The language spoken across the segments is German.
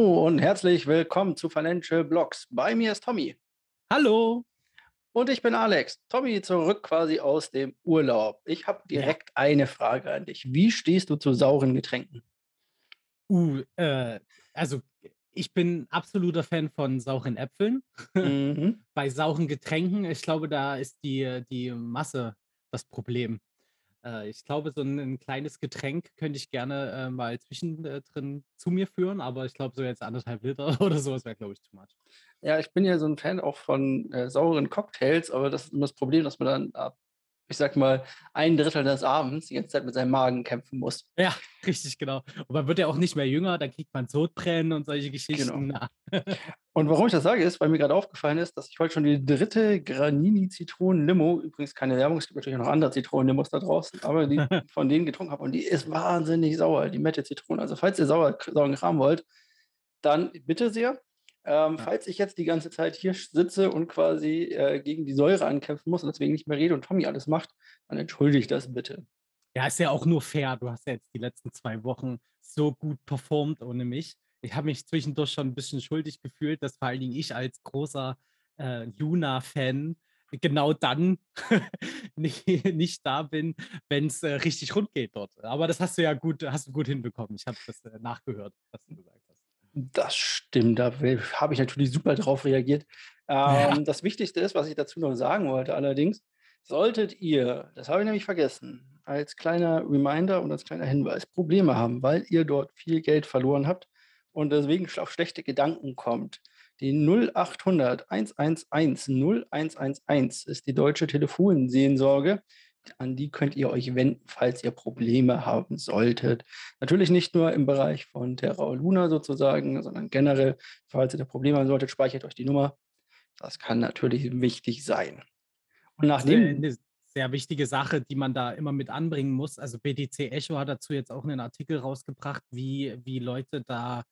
und herzlich willkommen zu Financial Blogs. Bei mir ist Tommy. Hallo. Und ich bin Alex. Tommy zurück quasi aus dem Urlaub. Ich habe direkt ja. eine Frage an dich. Wie stehst du zu sauren Getränken? Uh, äh, also ich bin absoluter Fan von sauren Äpfeln. Mhm. Bei sauren Getränken, ich glaube, da ist die, die Masse das Problem. Äh, ich glaube, so ein 'n kleines Getränk könnte ich gerne, äh, mal zwischendrin äh, zu mir führen, aber ich glaube, so jetzt 1,5 Liter oder so, das wäre, glaube ich, too much. Ja, ich bin ja so ein Fan auch von, äh, sauren Cocktails, aber das ist immer das Problem, dass man dann ab ich sag mal, ein Drittel des Abends die ganze Zeit mit seinem Magen kämpfen muss. Ja, richtig, genau. Und man wird ja auch nicht mehr jünger, dann kriegt man Sodbrennen und solche Geschichten. Genau. und warum ich das sage, ist, weil mir gerade aufgefallen ist, dass ich heute schon die dritte Granini Zitronen-Limo, übrigens keine Werbung, es gibt natürlich noch andere Zitronen-Limos da draußen, aber die von denen getrunken habe und die ist wahnsinnig sauer, die Mette Zitrone. Also falls ihr sauer, sauren Kram wollt, dann bitte sehr. Ähm, ja. Falls ich jetzt die ganze Zeit hier sitze und quasi äh, gegen die Säure ankämpfen muss und deswegen nicht mehr rede und Tommy alles macht, dann entschuldige ich das bitte. Ja, ist ja auch nur fair. Du hast ja jetzt die letzten zwei Wochen so gut performt ohne mich. Ich habe mich zwischendurch schon ein bisschen schuldig gefühlt, dass vor allen Dingen ich als großer äh, Luna-Fan genau dann nicht, nicht da bin, wenn es äh, richtig rund geht dort. Aber das hast du ja gut, hast du gut hinbekommen. Ich habe das äh, nachgehört, was du gesagt hast. Das stimmt, da habe ich natürlich super drauf reagiert. Ja. Ähm, das Wichtigste ist, was ich dazu noch sagen wollte allerdings, solltet ihr, das habe ich nämlich vergessen, als kleiner Reminder und als kleiner Hinweis, Probleme haben, weil ihr dort viel Geld verloren habt und deswegen auf schlechte Gedanken kommt, die 0800 111 0111 ist die deutsche Telefonseelsorge an die könnt ihr euch wenden, falls ihr Probleme haben solltet. Natürlich nicht nur im Bereich von Terra Luna sozusagen, sondern generell, falls ihr da Probleme haben solltet, speichert euch die Nummer. Das kann natürlich wichtig sein. Und nachdem. Eine sehr wichtige Sache, die man da immer mit anbringen muss. Also BTC Echo hat dazu jetzt auch einen Artikel rausgebracht, wie, wie Leute da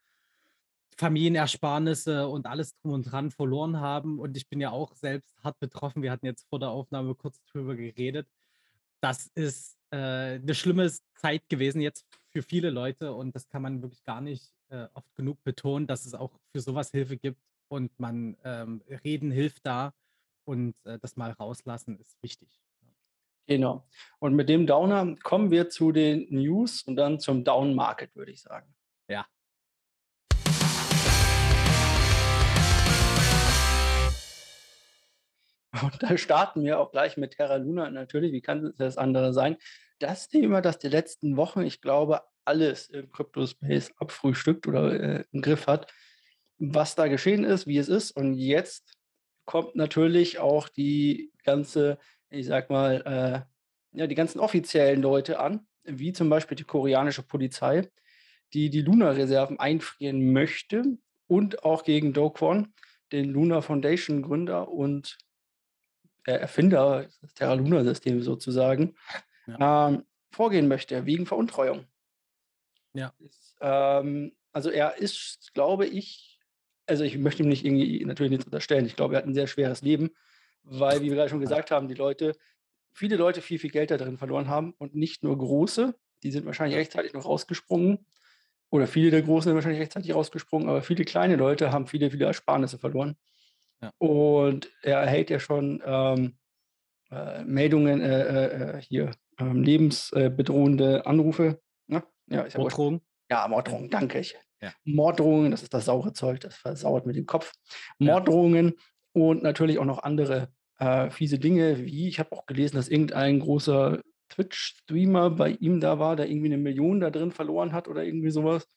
Familienersparnisse und alles drum und dran verloren haben. Und ich bin ja auch selbst hart betroffen. Wir hatten jetzt vor der Aufnahme kurz drüber geredet das ist äh, eine schlimme Zeit gewesen jetzt für viele Leute und das kann man wirklich gar nicht äh, oft genug betonen, dass es auch für sowas Hilfe gibt und man ähm, reden hilft da und äh, das mal rauslassen ist wichtig. Genau. Und mit dem Downer kommen wir zu den News und dann zum Down Market, würde ich sagen. Und da starten wir auch gleich mit Terra Luna natürlich. Wie kann das andere sein? Das Thema, das die letzten Wochen, ich glaube, alles im Crypto-Space abfrühstückt oder äh, im Griff hat, was da geschehen ist, wie es ist. Und jetzt kommt natürlich auch die ganze, ich sag mal, äh, ja, die ganzen offiziellen Leute an, wie zum Beispiel die koreanische Polizei, die die Luna-Reserven einfrieren möchte und auch gegen Do Kwon, den Luna Foundation Gründer und Erfinder des Terra Luna Systems sozusagen, ja. ähm, vorgehen möchte, wegen Veruntreuung. Ja. Ist, ähm, also er ist, glaube ich, also ich möchte ihm nicht irgendwie natürlich nichts unterstellen. Ich glaube, er hat ein sehr schweres Leben, weil, wie wir gerade schon gesagt haben, die Leute, viele Leute viel, viel Geld da drin verloren haben und nicht nur große, die sind wahrscheinlich rechtzeitig noch rausgesprungen. Oder viele der Großen sind wahrscheinlich rechtzeitig rausgesprungen, aber viele kleine Leute haben viele, viele Ersparnisse verloren. Ja. Und er erhält ja schon ähm, äh, Meldungen, äh, äh, äh hier, ähm, lebensbedrohende Anrufe. Ne? Ja, ja Morddrohungen? Ja, Morddrohungen, danke ich. Ja. Morddrohungen, das ist das saure Zeug, das versauert mit dem Kopf. Morddrohungen und natürlich auch noch andere äh, fiese Dinge, wie ich habe auch gelesen, dass irgendein großer Twitch-Streamer bei ihm da war, der irgendwie eine Million da drin verloren hat oder irgendwie sowas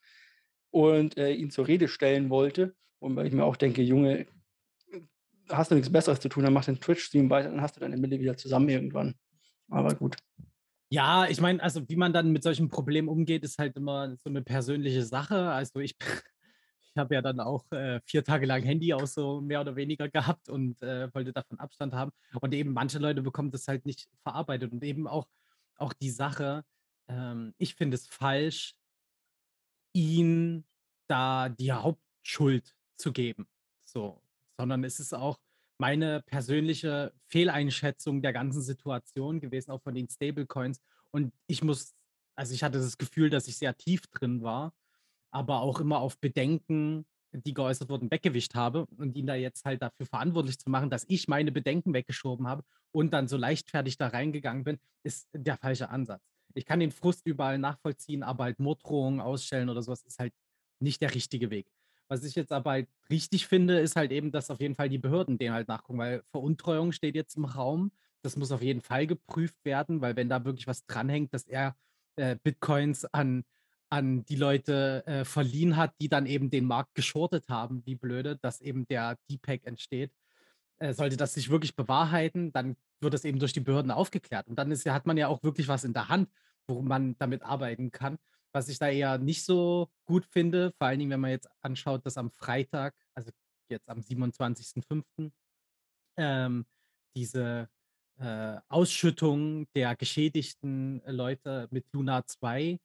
und äh, ihn zur Rede stellen wollte. Und weil ich mir auch denke, Junge, hast du nichts Besseres zu tun, dann mach den Twitch-Stream weiter, dann hast du deine Mille wieder zusammen irgendwann. Aber gut. Ja, ich meine, also wie man dann mit solchen Problemen umgeht, ist halt immer so eine persönliche Sache. Also ich, ich habe ja dann auch äh, vier Tage lang Handy aus so mehr oder weniger gehabt und äh, wollte davon Abstand haben. Und eben manche Leute bekommen das halt nicht verarbeitet. Und eben auch, auch die Sache, ähm, ich finde es falsch, ihn da die Hauptschuld zu geben. So, sondern es ist auch meine persönliche Fehleinschätzung der ganzen Situation gewesen, auch von den Stablecoins. Und ich muss, also ich hatte das Gefühl, dass ich sehr tief drin war. aber auch immer auf Bedenken, die geäußert wurden, weggewischt habe und ihn da jetzt halt dafür verantwortlich zu machen, dass ich meine Bedenken weggeschoben habe und dann so leichtfertig da reingegangen bin, ist der falsche Ansatz. Ich kann den Frust überall nachvollziehen, aber halt Morddrohungen ausstellen oder sowas ist halt nicht der richtige Weg. Was ich jetzt aber halt richtig finde, ist halt eben, dass auf jeden Fall die Behörden dem halt nachgucken, weil Veruntreuung steht jetzt im Raum. Das muss auf jeden Fall geprüft werden, weil wenn da wirklich was dranhängt, dass er äh, Bitcoins an, an die Leute äh, verliehen hat, die dann eben den Markt geschortet haben, wie blöde, dass eben der Deepak entsteht. Äh, sollte das sich wirklich bewahrheiten, dann wird das eben durch die Behörden aufgeklärt. Und dann ist, hat man ja auch wirklich was in der Hand, wo man damit arbeiten kann. Was ich da eher nicht so gut finde, vor allen Dingen, wenn man jetzt anschaut, dass am Freitag, also jetzt am 27.05., ähm, diese äh, Ausschüttung der geschädigten Leute mit Luna 2.0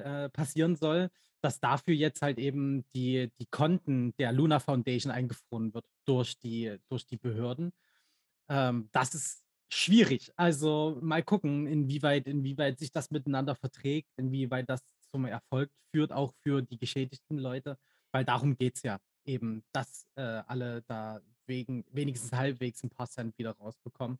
äh, passieren soll, dass dafür jetzt halt eben die, die Konten der Luna Foundation eingefroren wird durch die, durch die Behörden. Ähm, das ist schwierig. Also mal gucken, inwieweit, inwieweit sich das miteinander verträgt, inwieweit das zum Erfolg führt, auch für die geschädigten Leute, weil darum geht es ja eben, dass äh, alle da wegen wenigstens halbwegs ein paar Cent wieder rausbekommen.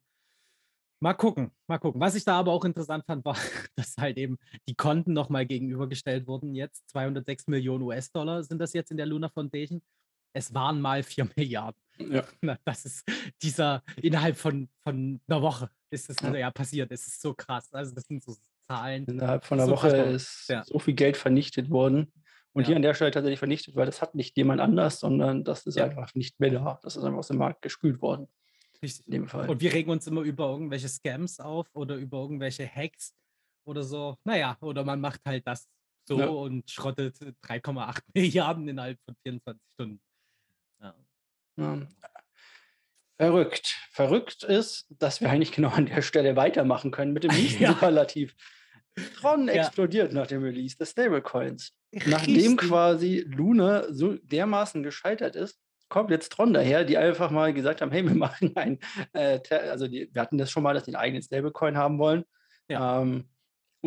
Mal gucken, mal gucken. Was ich da aber auch interessant fand, war, dass halt eben die Konten nochmal gegenübergestellt wurden. Jetzt 206 Millionen US-Dollar sind das jetzt in der Luna Foundation. Es waren mal 4 Milliarden. Ja. Na, das ist dieser, innerhalb von, von einer Woche ist das Ja. ja. passiert. Es ist so krass. Also das sind so Zahlen. Innerhalb von einer So Woche krass, ist ja. so viel Geld vernichtet worden. Und Ja. hier an der Stelle tatsächlich vernichtet, weil das hat nicht jemand anders, sondern das ist einfach nicht mehr da. Das ist einfach aus dem Markt gespült worden. Richtig. In dem Fall. Und wir regen uns immer über irgendwelche Scams auf oder über irgendwelche Hacks oder so. Naja, oder man macht halt das so und schrottet 3,8 Milliarden innerhalb von 24 Stunden. Ja. Ja. Verrückt. Verrückt ist, dass wir eigentlich genau an der Stelle weitermachen können mit dem nächsten Ja. Superlativ. Tron Ja. explodiert nach dem Release des Stablecoins. Nachdem quasi Luna so dermaßen gescheitert ist, kommt jetzt Tron daher, die einfach mal gesagt haben, hey, wir machen ein, äh, also die, wir hatten das schon mal, dass die einen eigenen Stablecoin haben wollen. Ja. Ähm,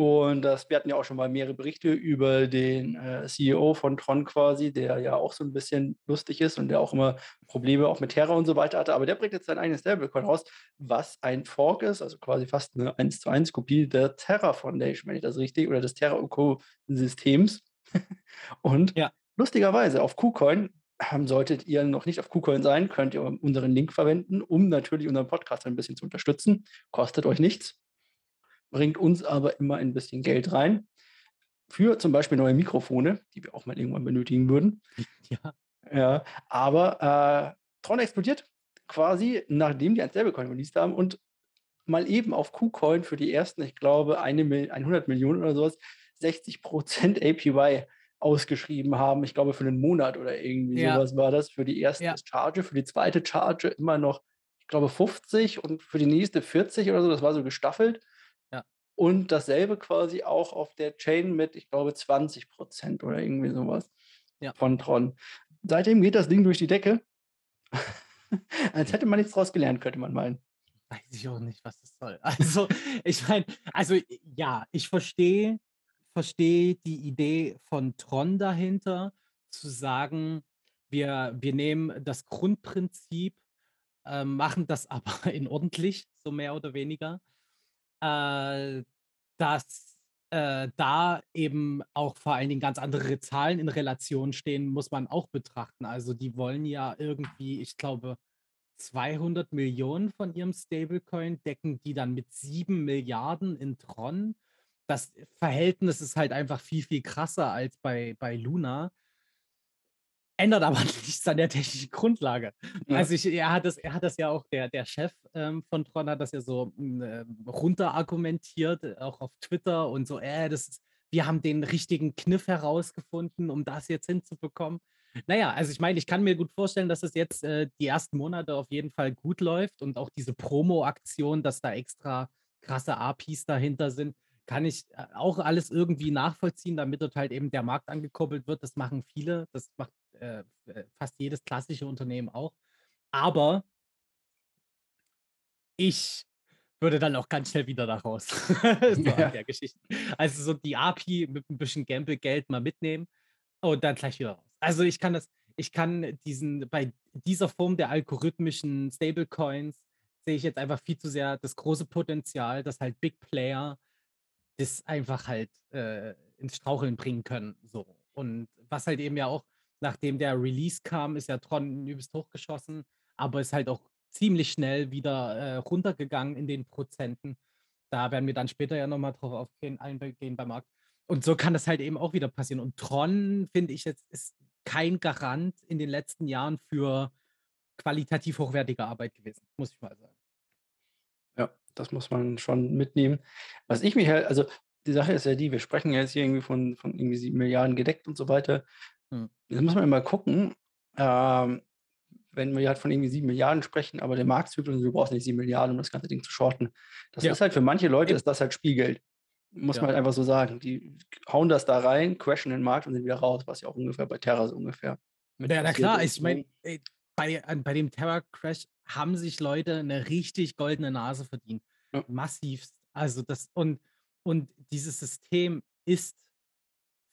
und das, wir hatten ja auch schon mal mehrere Berichte über den äh, CEO von Tron quasi, der ja auch so ein bisschen lustig ist und der auch immer Probleme auch mit Terra und so weiter hatte. Aber der bringt jetzt sein eigenes Stablecoin raus, was ein Fork ist, also quasi fast eine 1 zu 1 Kopie der Terra Foundation, wenn ich das richtig, oder des Terra Co. Systems. und Ja. lustigerweise auf KuCoin solltet ihr noch nicht auf KuCoin sein, könnt ihr unseren Link verwenden, um natürlich unseren Podcast ein bisschen zu unterstützen. Kostet euch nichts bringt uns aber immer ein bisschen Geld rein. Für zum Beispiel neue Mikrofone, die wir auch mal irgendwann benötigen würden. Ja. Ja, aber äh, Tron explodiert quasi, nachdem die ein Stablecoin released haben und mal eben auf KuCoin für die ersten, ich glaube, eine Mil 100 Millionen oder sowas, 60% APY ausgeschrieben haben. Ich glaube, für einen Monat oder irgendwie Ja. sowas war das. Für die erste Ja. Charge, für die zweite Charge immer noch, ich glaube, 50 und für die nächste 40 oder so. Das war so gestaffelt. Und dasselbe quasi auch auf der Chain mit, ich glaube, 20% oder irgendwie sowas Ja. von Tron. Seitdem geht das Ding durch die Decke. Als hätte man nichts draus gelernt, könnte man meinen. Weiß ich auch nicht, was das soll. Also, ich meine, also ja, ich verstehe verstehe die Idee von Tron dahinter, zu sagen, wir, wir nehmen das Grundprinzip, äh, machen das aber in ordentlich, so mehr oder weniger, äh, dass äh, da eben auch vor allen Dingen ganz andere Zahlen in Relation stehen, muss man auch betrachten. Also die wollen ja irgendwie, ich glaube, 200 Millionen von ihrem Stablecoin decken die dann mit 7 Milliarden in Tron. Das Verhältnis ist halt einfach viel, viel krasser als bei, bei Luna. Ändert aber nichts an der technischen Grundlage. Ja. Also ich, er, hat das, er hat das ja auch, der, der Chef ähm, von Tron hat das ja so äh, runter argumentiert, äh, auch auf Twitter und so, äh, das ist, wir haben den richtigen Kniff herausgefunden, um das jetzt hinzubekommen. Naja, also ich meine, ich kann mir gut vorstellen, dass es jetzt äh, die ersten Monate auf jeden Fall gut läuft und auch diese Promo-Aktion, dass da extra krasse APIs dahinter sind, kann ich äh, auch alles irgendwie nachvollziehen, damit dort halt eben der Markt angekoppelt wird. Das machen viele, das macht äh, äh, fast jedes klassische Unternehmen auch. Aber ich würde dann auch ganz schnell wieder da raus. so ja. der Geschichte. Also so die API mit ein bisschen Gamble-Geld mal mitnehmen und dann gleich wieder raus. Also ich kann das, ich kann diesen, bei dieser Form der algorithmischen Stablecoins sehe ich jetzt einfach viel zu sehr das große Potenzial, dass halt Big Player das einfach halt äh, ins Straucheln bringen können. So. Und was halt eben ja auch, nachdem der Release kam, ist ja Tron übelst hochgeschossen, aber ist halt auch ziemlich schnell wieder äh, runtergegangen in den Prozenten. Da werden wir dann später ja nochmal drauf aufgehen, eingehen beim Markt. Und so kann das halt eben auch wieder passieren. Und Tron, finde ich jetzt, ist kein Garant in den letzten Jahren für qualitativ hochwertige Arbeit gewesen, muss ich mal sagen. Ja, das muss man schon mitnehmen. Was ich mich halt, also die Sache ist ja die, wir sprechen jetzt hier irgendwie von, von irgendwie sieben Milliarden gedeckt und so weiter. Hm. Jetzt muss man immer gucken, ähm, wenn wir halt von irgendwie sieben Milliarden sprechen, aber der Marktzyklus, du brauchst nicht sieben Milliarden, um das ganze Ding zu shorten. Das ja. ist halt für manche Leute, ist das halt Spielgeld. Muss ja. man halt einfach so sagen. Die hauen das da rein, crashen den Markt und sind wieder raus, was ja auch ungefähr bei Terra so ungefähr. Ja, na klar, ist. ich meine, bei, bei dem Terra-Crash haben sich Leute eine richtig goldene Nase verdient. Ja. Massivst. Also das, und, und dieses System ist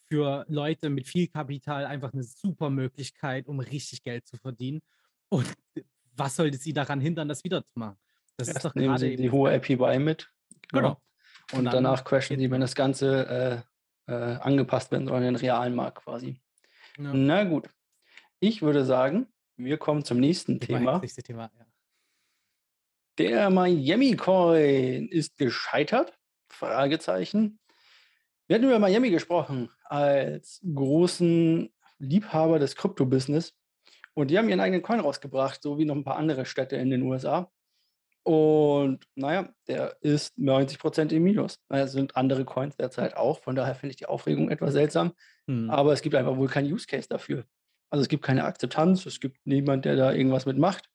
für Leute mit viel Kapital einfach eine super Möglichkeit, um richtig Geld zu verdienen. Und was sollte sie daran hindern, das wieder zu machen? Das Erst ist doch nehmen sie die hohe APY mit. Genau. genau. Und, dann danach crashen sie, wenn das Ganze äh, äh, angepasst wird an den realen Markt quasi. Ja. Na gut. Ich würde sagen, wir kommen zum nächsten Thema. Thema ja. Der Miami Coin ist gescheitert? Fragezeichen. Wir hatten über Miami gesprochen als großen Liebhaber des Krypto-Business. Und die haben ihren eigenen Coin rausgebracht, so wie noch ein paar andere Städte in den USA. Und naja, der ist 90% im Minus. Es sind andere Coins derzeit auch. Von daher finde ich die Aufregung etwas seltsam. Hm. Aber es gibt einfach wohl keinen Use Case dafür. Also es gibt keine Akzeptanz, es gibt niemand, der da irgendwas mitmacht.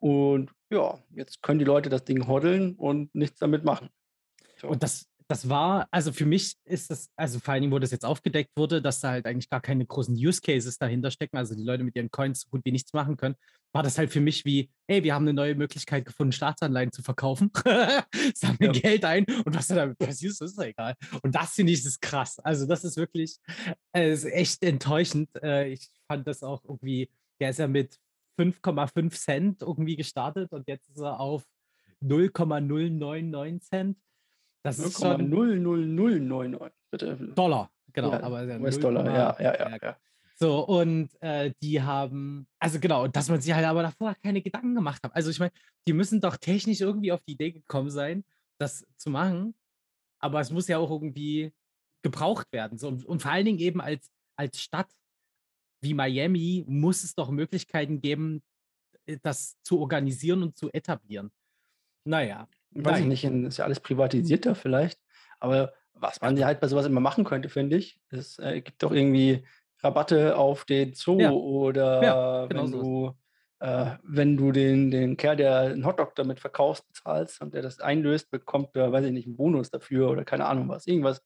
Und ja, jetzt können die Leute das Ding hoddeln und nichts damit machen. So. Und das, das war, also für mich ist das, also vor allem, wo das jetzt aufgedeckt wurde, dass da halt eigentlich gar keine großen Use Cases dahinter stecken, also die Leute mit ihren Coins so gut wie nichts machen können, war das halt für mich wie, hey, wir haben eine neue Möglichkeit gefunden, Staatsanleihen zu verkaufen, sammeln ja. Geld ein und was da damit passiert, ist, ist egal. Und das finde ich das krass. Also das ist wirklich, äh, ist echt enttäuschend. Äh, ich fand das auch irgendwie, der ist ja mit 5,5 Cent irgendwie gestartet und jetzt ist er auf 0,099 Cent. Das ist schon 00099, bitte. Dollar, genau. Ja, aber US-Dollar, ja, ja, ja, ja. So, und äh, die haben, also genau, dass man sich halt aber davor keine Gedanken gemacht hat. Also ich meine, die müssen doch technisch irgendwie auf die Idee gekommen sein, das zu machen. Aber es muss ja auch irgendwie gebraucht werden. So, und, und vor allen Dingen eben als, als Stadt wie Miami muss es doch Möglichkeiten geben, äh, das zu organisieren und zu etablieren. Naja, Weiß ich nicht, ist ja alles privatisierter vielleicht. Aber was man ja halt bei sowas immer machen könnte, finde ich, es äh, gibt doch irgendwie Rabatte auf den Zoo Ja. oder Ja, genau wenn du, äh, wenn du den, den Kerl, der einen Hotdog damit verkaufst, bezahlst und der das einlöst, bekommt er, weiß ich nicht, einen Bonus dafür oder keine Ahnung was. Irgendwas,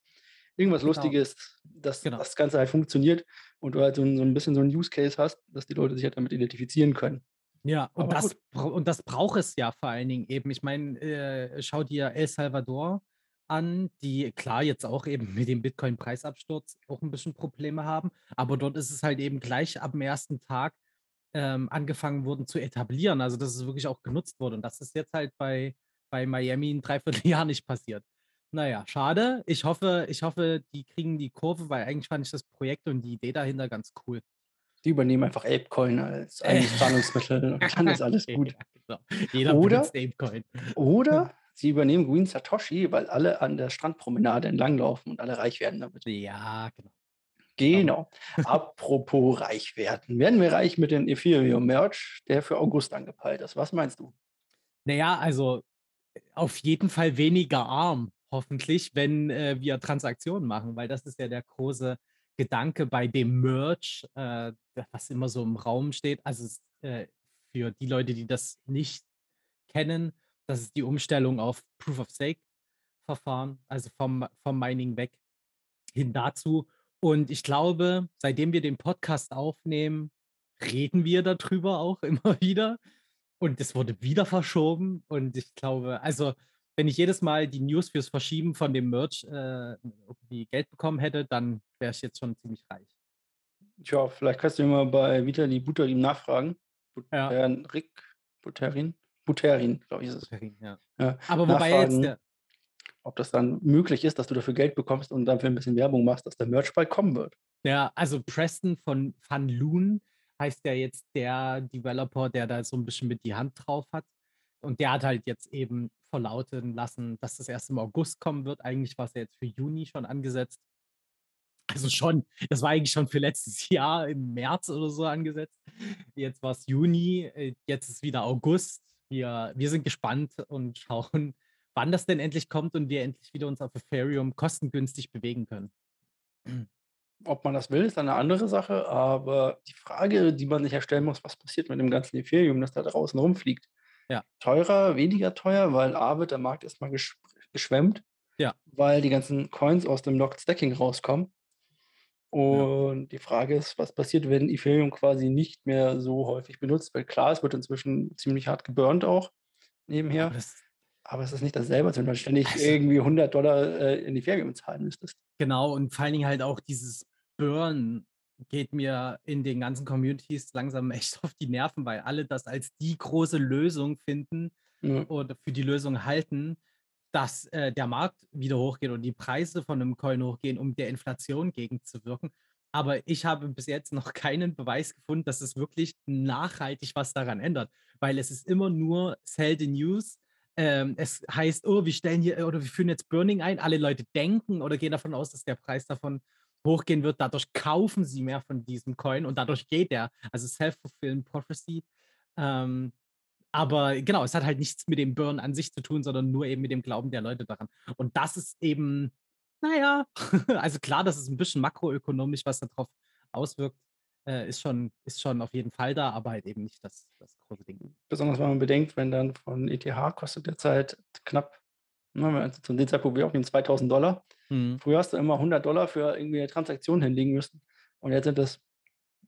irgendwas Genau, Lustiges, dass genau. das Ganze halt funktioniert und du halt so ein, so ein bisschen so ein Use Case hast, dass die Leute sich halt damit identifizieren können. Ja, und das, und das braucht es ja vor allen Dingen eben. Ich meine, äh, schau dir El Salvador an, die klar jetzt auch eben mit dem Bitcoin-Preisabsturz auch ein bisschen Probleme haben, aber dort ist es halt eben gleich ab dem ersten Tag ähm, angefangen worden zu etablieren. Also dass es wirklich auch genutzt wurde. Und das ist jetzt halt bei, bei Miami ein Dreivierteljahr nicht passiert. Naja, schade. Ich hoffe, ich hoffe, die kriegen die Kurve, weil eigentlich fand ich das Projekt und die Idee dahinter ganz cool. Die übernehmen einfach Apecoin als eigenes Zahlungsmittel und dann ist alles gut. Ja, genau. Jeder oder, Apecoin. Oder sie übernehmen Green Satoshi, weil alle an der Strandpromenade entlanglaufen und alle reich werden damit. Ja, genau. Genau. Apropos reich werden. Werden wir reich mit dem Ethereum-Merch, der für August angepeilt ist? Was meinst du? Naja, also auf jeden Fall weniger arm, hoffentlich, wenn äh, wir Transaktionen machen, weil das ist ja der große Gedanke bei dem Merch, äh, was immer so im Raum steht. Also äh, für die Leute, die das nicht kennen, das ist die Umstellung auf Proof of Stake Verfahren, also vom, vom Mining weg hin dazu. Und ich glaube, seitdem wir den Podcast aufnehmen, reden wir darüber auch immer wieder. Und es wurde wieder verschoben. Und ich glaube, also wenn ich jedes Mal die News fürs Verschieben von dem Merch äh, irgendwie Geld bekommen hätte, dann wäre ich jetzt schon ziemlich reich. Tja, vielleicht kannst du mal bei Vitali Buterin nachfragen. Ja. Buterin, Rick Buterin? Buterin, glaube ich, ist es. Buterin, ja. Ja, Aber wobei jetzt der, ob das dann möglich ist, dass du dafür Geld bekommst und dafür ein bisschen Werbung machst, dass der Merch bald kommen wird. Ja, also Preston von Van Loon heißt ja jetzt der Developer, der da so ein bisschen mit die Hand drauf hat. Und der hat halt jetzt eben verlauten lassen, dass das erst im August kommen wird. Eigentlich war es ja jetzt für Juni schon angesetzt. Also schon, das war eigentlich schon für letztes Jahr im März oder so angesetzt. Jetzt war es Juni, äh, jetzt ist wieder August. Wir, wir sind gespannt und schauen, wann das denn endlich kommt und wir endlich wieder uns auf Ethereum kostengünstig bewegen können. Ob man das will, ist eine andere Sache, aber die Frage, die man sich ja stellen muss, was passiert mit dem ganzen Ethereum, das da draußen rumfliegt? Ja. Teurer, weniger teuer, weil A wird der Markt erstmal gesch geschwemmt, Ja. weil die ganzen Coins aus dem Locked Stacking rauskommen. Und die Frage ist, was passiert, wenn Ethereum quasi nicht mehr so häufig benutzt wird? Klar, es wird inzwischen ziemlich hart geburnt auch nebenher, Aber das, aber es ist nicht dasselbe, als wenn du ständig Also- irgendwie 100 Dollar äh, in Ethereum zahlen müsstest. Genau, und vor allen Dingen halt auch dieses Burn geht mir in den ganzen Communities langsam echt auf die Nerven, weil alle das als die große Lösung finden Ja. oder für die Lösung halten, dass äh, der Markt wieder hochgeht und die Preise von einem Coin hochgehen, um der Inflation gegenzuwirken. Aber ich habe bis jetzt noch keinen Beweis gefunden, dass es wirklich nachhaltig was daran ändert, weil es ist immer nur Sell the News. Ähm, es heißt, oh, wir stellen hier oder wir führen jetzt Burning ein. Alle Leute denken oder gehen davon aus, dass der Preis davon hochgehen wird. Dadurch kaufen sie mehr von diesem Coin und dadurch geht der. Also Self-Fulfilling Prophecy. Ähm, aber genau, es hat halt nichts mit dem Burn an sich zu tun, sondern nur eben mit dem Glauben der Leute daran. Und das ist eben, naja, also klar, das ist ein bisschen makroökonomisch, was darauf auswirkt, äh, ist, schon, ist schon auf jeden Fall da, aber halt eben nicht das, das große Ding. Besonders wenn man bedenkt, wenn dann von ETH kostet derzeit knapp, ne, also zu dem Zeitpunkt wie auch den 2000 Dollar. Hm. Früher hast du immer 100 Dollar für irgendwie eine Transaktion hinlegen müssen und jetzt sind das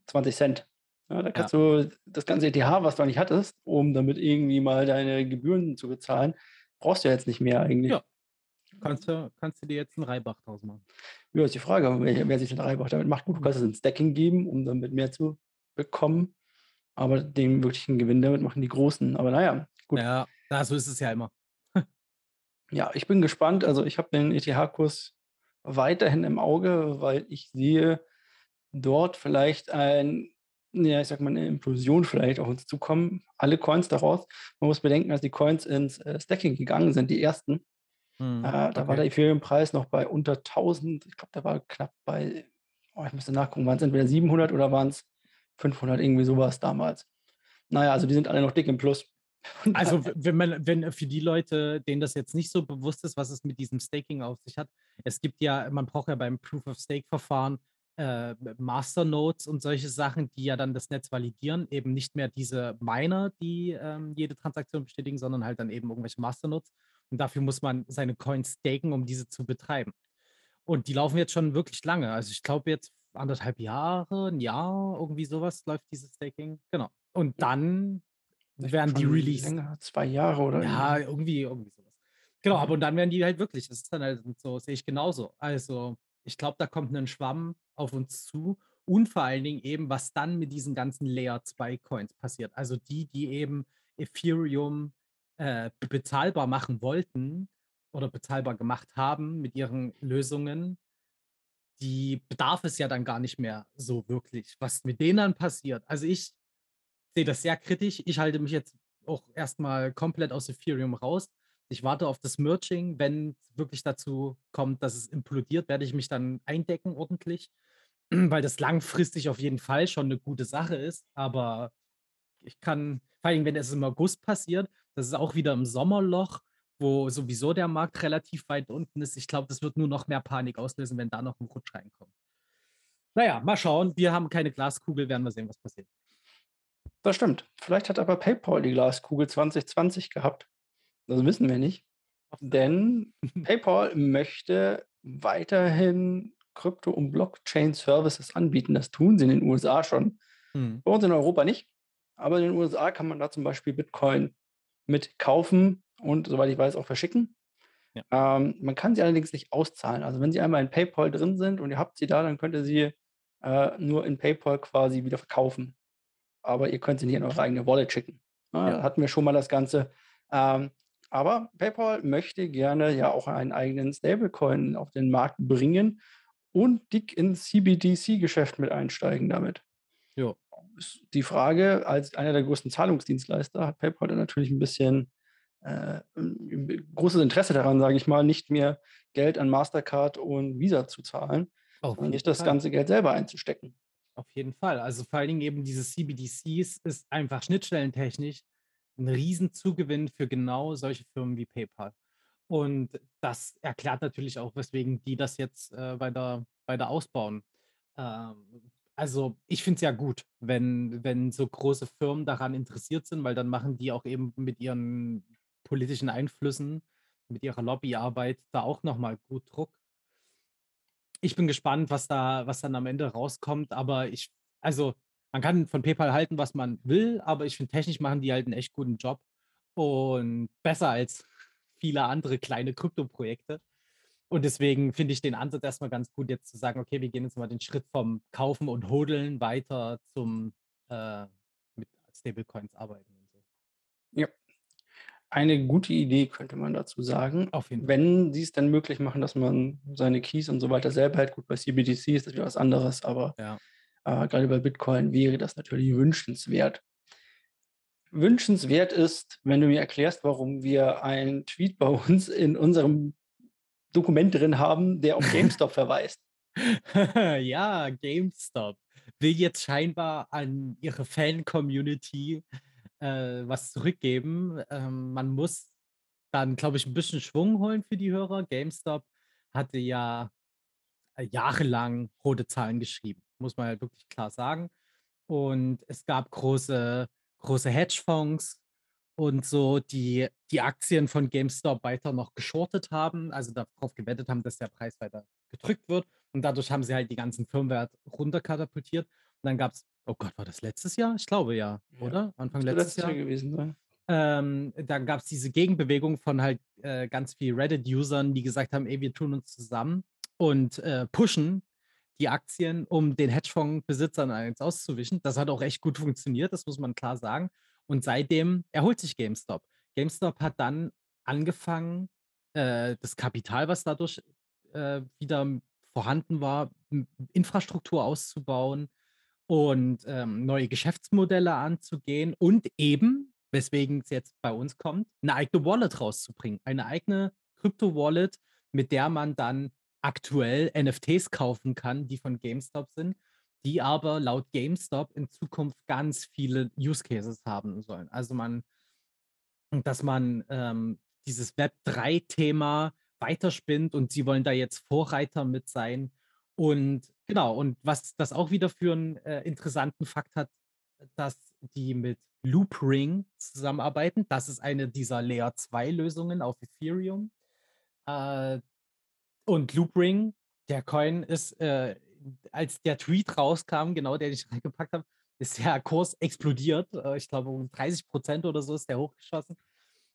20 Cent. Ja, da kannst du das ganze ETH, was du eigentlich hattest, um damit irgendwie mal deine Gebühren zu bezahlen, brauchst du jetzt nicht mehr eigentlich. Ja. Kannst du, kannst du dir jetzt einen Reibach draus machen? Ja, ist die Frage, wer, wer sich den Reibach damit macht. Gut, du kannst es in Stacking geben, um damit mehr zu bekommen. Aber den wirklichen Gewinn damit machen die Großen. Aber naja, gut. Ja, na, so ist es ja immer. Ja, ich bin gespannt. Also ich habe den ETH-Kurs weiterhin im Auge, weil ich sehe dort vielleicht ein, ja, ich sag mal, eine Implosion vielleicht auf uns zukommen. Alle Coins daraus. Man muss bedenken, als die Coins ins äh, Stacking gegangen sind, die ersten, Hm, äh, da war okay. der Ethereum-Preis noch bei unter 1000. Ich glaube, der war knapp bei, oh, ich müsste nachgucken, waren es entweder 700 oder waren es 500, irgendwie sowas damals. Naja, also die sind alle noch dick im Plus. Also wenn man, wenn für die Leute, denen das jetzt nicht so bewusst ist, was es mit diesem Staking auf sich hat, es gibt ja, man braucht ja beim Proof of Stake Verfahren äh, Masternodes und solche Sachen, die ja dann das Netz validieren, eben nicht mehr diese Miner, die ähm, jede Transaktion bestätigen, sondern halt dann eben irgendwelche Masternodes. Und dafür muss man seine Coins staken, um diese zu betreiben. Und die laufen jetzt schon wirklich lange. Also ich glaube jetzt anderthalb Jahre, ein Jahr, irgendwie sowas läuft dieses Staking. Genau. Und dann Ich werden die released. Länger, zwei Jahre oder Ja, irgendwie. irgendwie, sowas. Genau, aber und dann werden die halt wirklich, das ist dann halt so, sehe ich genauso. Also, ich glaube, da kommt ein Schwamm auf uns zu und vor allen Dingen eben, was dann mit diesen ganzen Layer 2 Coins passiert. Also die, die eben Ethereum äh, be- bezahlbar machen wollten oder bezahlbar gemacht haben mit ihren Lösungen, die bedarf es ja dann gar nicht mehr so wirklich. Was mit denen dann passiert. Also ich sehe das sehr kritisch. Ich halte mich jetzt auch erstmal komplett aus Ethereum raus. Ich warte auf das Merging. Wenn wirklich dazu kommt, dass es implodiert, werde ich mich dann eindecken ordentlich, weil das langfristig auf jeden Fall schon eine gute Sache ist. Aber ich kann, vor allem wenn es im August passiert, das ist auch wieder im Sommerloch, wo sowieso der Markt relativ weit unten ist. Ich glaube, das wird nur noch mehr Panik auslösen, wenn da noch ein Rutsch reinkommt. Naja, mal schauen. Wir haben keine Glaskugel, werden wir sehen, was passiert. Das stimmt. Vielleicht hat aber PayPal die Glaskugel 2020 gehabt. Das wissen wir nicht. Denn PayPal möchte weiterhin Krypto- und Blockchain-Services anbieten. Das tun sie in den USA schon. Hm. Bei uns in Europa nicht. Aber in den USA kann man da zum Beispiel Bitcoin mit kaufen und, soweit ich weiß, auch verschicken. Ja. Ähm, man kann sie allerdings nicht auszahlen. Also wenn sie einmal in PayPal drin sind und ihr habt sie da, dann könnt ihr sie äh, nur in PayPal quasi wieder verkaufen. Aber ihr könnt sie nicht in eure eigene Wallet schicken. Ja, ja. Hatten wir schon mal das Ganze. Ähm, aber PayPal möchte gerne ja auch einen eigenen Stablecoin auf den Markt bringen und dick ins CBDC-Geschäft mit einsteigen damit. Ja. Die Frage, als einer der größten Zahlungsdienstleister hat PayPal dann natürlich ein bisschen äh, großes Interesse daran, sage ich mal, nicht mehr Geld an Mastercard und Visa zu zahlen, sondern nicht das ganze Geld selber einzustecken. Auf jeden Fall. Also vor allen Dingen eben diese CBDCs ist einfach schnittstellentechnisch ein Riesenzugewinn für genau solche Firmen wie PayPal. Und das erklärt natürlich auch, weswegen die das jetzt äh, weiter, weiter ausbauen. Ähm, also ich finde es ja gut, wenn, wenn so große Firmen daran interessiert sind, weil dann machen die auch eben mit ihren politischen Einflüssen, mit ihrer Lobbyarbeit da auch nochmal gut Druck. Ich bin gespannt, was da, was dann am Ende rauskommt, aber ich, also man kann von PayPal halten, was man will, aber ich finde, technisch machen die halt einen echt guten Job und besser als viele andere kleine Krypto-Projekte. Und deswegen finde ich den Ansatz erstmal ganz gut, jetzt zu sagen, okay, wir gehen jetzt mal den Schritt vom Kaufen und Hodeln weiter zum äh, mit Stablecoins arbeiten. Und so. Ja. Eine gute Idee könnte man dazu sagen. Auf jeden Fall. Wenn sie es dann möglich machen, dass man seine Keys und so weiter selber hat. Gut, bei CBDC ist das wieder was anderes, aber ja. Äh, gerade bei Bitcoin wäre das natürlich wünschenswert. Wünschenswert ist, wenn du mir erklärst, warum wir einen Tweet bei uns in unserem Dokument drin haben, der auf GameStop verweist. ja, GameStop will jetzt scheinbar an ihre Fan-Community äh, was zurückgeben. Ähm, man muss dann, glaube ich, ein bisschen Schwung holen für die Hörer. GameStop hatte ja äh, jahrelang rote Zahlen geschrieben muss man halt wirklich klar sagen. Und es gab große, große Hedgefonds und so, die die Aktien von GameStop weiter noch geschortet haben, also darauf gewettet haben, dass der Preis weiter gedrückt wird. Und dadurch haben sie halt die ganzen Firmenwert runterkatapultiert. Und dann gab es, oh Gott, war das letztes Jahr? Ich glaube ja, ja oder? Anfang letztes Jahr. Jahr gewesen sein. Ähm, dann gab es diese Gegenbewegung von halt äh, ganz vielen Reddit-Usern, die gesagt haben, ey, wir tun uns zusammen und äh, pushen die Aktien, um den Hedgefonds-Besitzern eins auszuwischen. Das hat auch echt gut funktioniert, das muss man klar sagen. Und seitdem erholt sich GameStop. GameStop hat dann angefangen, äh, das Kapital, was dadurch äh, wieder vorhanden war, Infrastruktur auszubauen und ähm, neue Geschäftsmodelle anzugehen und eben, weswegen es jetzt bei uns kommt, eine eigene Wallet rauszubringen. Eine eigene Krypto-Wallet, mit der man dann aktuell NFTs kaufen kann, die von GameStop sind, die aber laut GameStop in Zukunft ganz viele Use Cases haben sollen. Also man, dass man ähm, dieses Web 3-Thema weiterspinnt und sie wollen da jetzt Vorreiter mit sein. Und genau, und was das auch wieder für einen äh, interessanten Fakt hat, dass die mit Loopring zusammenarbeiten. Das ist eine dieser Layer 2 Lösungen auf Ethereum. Äh, und Loopring, der Coin ist, äh, als der Tweet rauskam, genau, der ich reingepackt habe, ist der Kurs explodiert. Äh, ich glaube, um 30 Prozent oder so ist der hochgeschossen.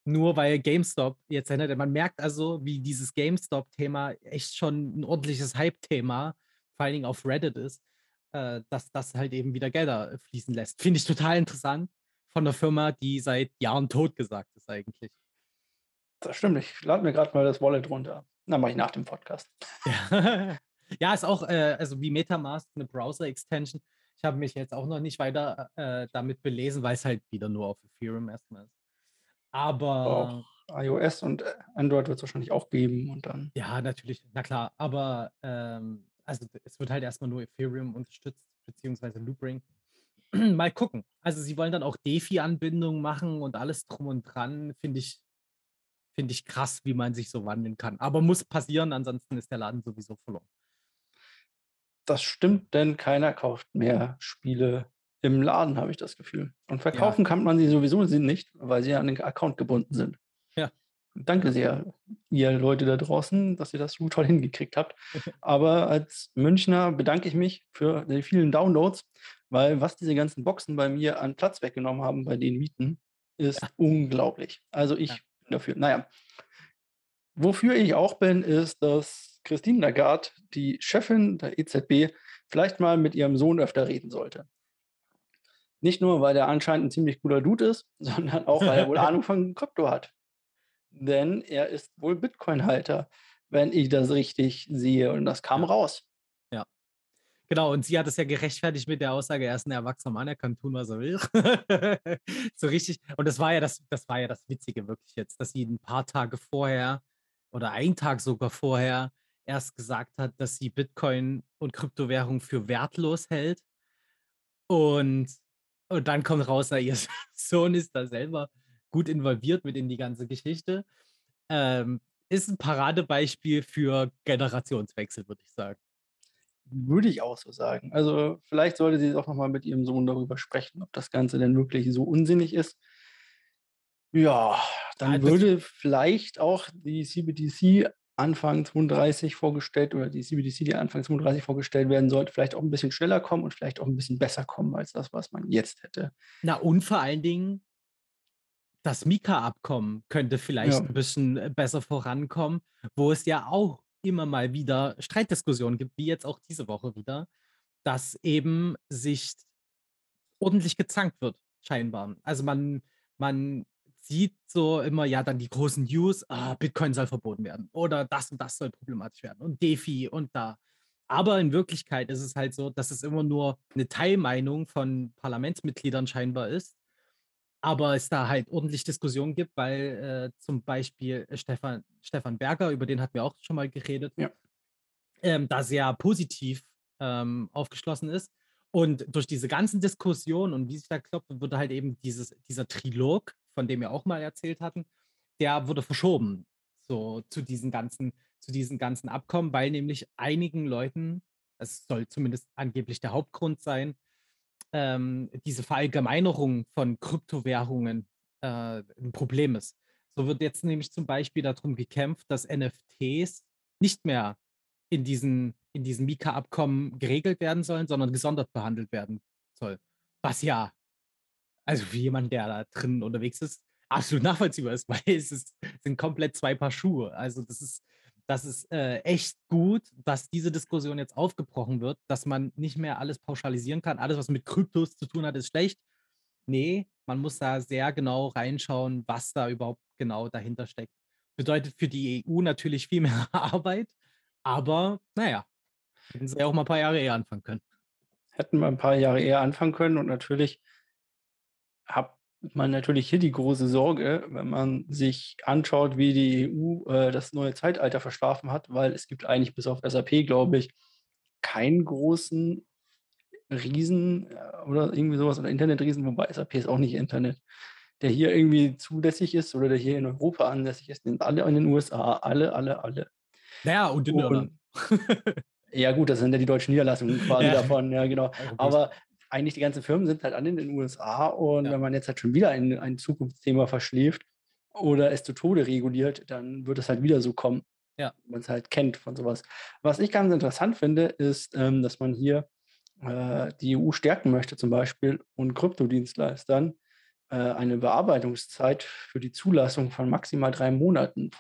Nur weil GameStop jetzt ändert. Man merkt also, wie dieses GameStop-Thema echt schon ein ordentliches Hype-Thema, vor allen Dingen auf Reddit ist, äh, dass das halt eben wieder Gelder fließen lässt. Finde ich total interessant von einer Firma, die seit Jahren tot gesagt ist eigentlich. Das stimmt. Ich lade mir gerade mal das Wallet runter. Dann mache ich nach dem Podcast. Ja, ja ist auch, äh, also wie Metamask, eine Browser-Extension. Ich habe mich jetzt auch noch nicht weiter äh, damit belesen, weil es halt wieder nur auf Ethereum erstmal ist. Aber. Auch iOS und äh, Android wird es wahrscheinlich auch geben und dann. Ja, natürlich, na klar. Aber ähm, also es wird halt erstmal nur Ethereum unterstützt, beziehungsweise Loopring. Mal gucken. Also sie wollen dann auch DeFi-Anbindungen machen und alles drum und dran. Finde ich finde ich krass, wie man sich so wandeln kann. Aber muss passieren, ansonsten ist der Laden sowieso verloren. Das stimmt, denn keiner kauft mehr Spiele im Laden, habe ich das Gefühl. Und verkaufen ja. kann man sie sowieso nicht, weil sie an den Account gebunden sind. Danke sehr, ihr Leute da draußen, dass ihr das so toll hingekriegt habt. Aber als Münchner bedanke ich mich für die vielen Downloads, weil was diese ganzen Boxen bei mir an Platz weggenommen haben bei den Mieten, ist ja. unglaublich. Also ich ja dafür. Naja, Wofür ich auch bin, ist, dass Christine Lagarde, die Chefin der EZB, vielleicht mal mit ihrem Sohn öfter reden sollte. Nicht nur, weil der anscheinend ein ziemlich cooler Dude ist, sondern auch, weil er wohl Ahnung von Krypto hat. Denn er ist wohl Bitcoin-Halter, wenn ich das richtig sehe. Und das kam raus. Ja. Genau, und sie hat es ja gerechtfertigt mit der Aussage, er ist ein erwachsener Mann, er kann tun, was er will. so richtig. Und das war ja das, das war ja das Witzige wirklich jetzt, dass sie ein paar Tage vorher oder einen Tag sogar vorher erst gesagt hat, dass sie Bitcoin und Kryptowährung für wertlos hält. Und, und dann kommt raus, na, ihr Sohn ist da selber gut involviert mit in die ganze Geschichte. Ähm, ist ein Paradebeispiel für Generationswechsel, würde ich sagen. Würde ich auch so sagen. Also vielleicht sollte sie auch noch mal mit ihrem Sohn darüber sprechen, ob das Ganze denn wirklich so unsinnig ist. Ja, dann Ja, würde vielleicht auch die CBDC Anfang 32 vorgestellt oder die CBDC, die Anfang 32 vorgestellt werden sollte, vielleicht auch ein bisschen schneller kommen und vielleicht auch ein bisschen besser kommen als das, was man jetzt hätte. Na, und vor allen Dingen, das Mika-Abkommen könnte vielleicht Ja. ein bisschen äh, besser vorankommen, wo es ja auch immer mal wieder Streitdiskussionen gibt, wie jetzt auch diese Woche wieder, dass eben sich ordentlich gezankt wird, scheinbar. Also man, man sieht so immer ja dann die großen News, ah, Bitcoin soll verboten werden oder das und das soll problematisch werden und DeFi und da. Aber in Wirklichkeit ist es halt so, dass es immer nur eine Teilmeinung von Parlamentsmitgliedern scheinbar ist, aber es da halt ordentlich Diskussionen gibt, weil äh, zum Beispiel Stefan, Stefan Berger, über den hatten wir auch schon mal geredet, Ja. ähm, da sehr positiv ähm, aufgeschlossen ist. Und durch diese ganzen Diskussionen und wie sich da kloppt, wurde halt eben dieses, dieser Trilog, von dem wir auch mal erzählt hatten, der wurde verschoben so zu diesen ganzen, zu diesen ganzen Abkommen, weil nämlich einigen Leuten, es soll zumindest angeblich der Hauptgrund sein, ähm, diese Verallgemeinerung von Kryptowährungen äh, ein Problem ist. So wird jetzt nämlich zum Beispiel darum gekämpft, dass NFTs nicht mehr in diesen, in diesen Mika-Abkommen geregelt werden sollen, sondern gesondert behandelt werden soll. Was ja, also für jemanden, der da drin unterwegs ist, absolut nachvollziehbar ist, weil es ist, sind komplett zwei Paar Schuhe. Also das ist, das ist äh, echt gut, dass diese Diskussion jetzt aufgebrochen wird, dass man nicht mehr alles pauschalisieren kann. Alles, was mit Kryptos zu tun hat, ist schlecht. Nee, man muss da sehr genau reinschauen, was da überhaupt genau dahinter steckt. Bedeutet für die EU natürlich viel mehr Arbeit, aber naja, hätten sie ja auch mal ein paar Jahre eher anfangen können. Hätten wir ein paar Jahre eher anfangen können und natürlich hat man natürlich hier die große Sorge, wenn man sich anschaut, wie die EU äh, das neue Zeitalter verschlafen hat, weil es gibt eigentlich bis auf SAP, glaube ich, keinen großen Riesen äh, oder irgendwie sowas oder Internetriesen, wobei SAP ist auch nicht Internet, der hier irgendwie zulässig ist oder der hier in Europa ansässig ist, sind alle in den USA, alle, alle, alle. Naja, und in Irland. Ja gut, das sind ja die deutschen Niederlassungen quasi Ja. davon, ja genau. Aber eigentlich die ganzen Firmen sind halt alle in den USA und Ja. wenn man jetzt halt schon wieder ein, ein Zukunftsthema verschläft oder es zu Tode reguliert, dann wird es halt wieder so kommen, Ja. man es halt kennt von sowas. Was ich ganz interessant finde, ist, ähm, dass man hier äh, die EU stärken möchte zum Beispiel und Kryptodienstleistern äh, eine Bearbeitungszeit für die Zulassung von maximal drei Monaten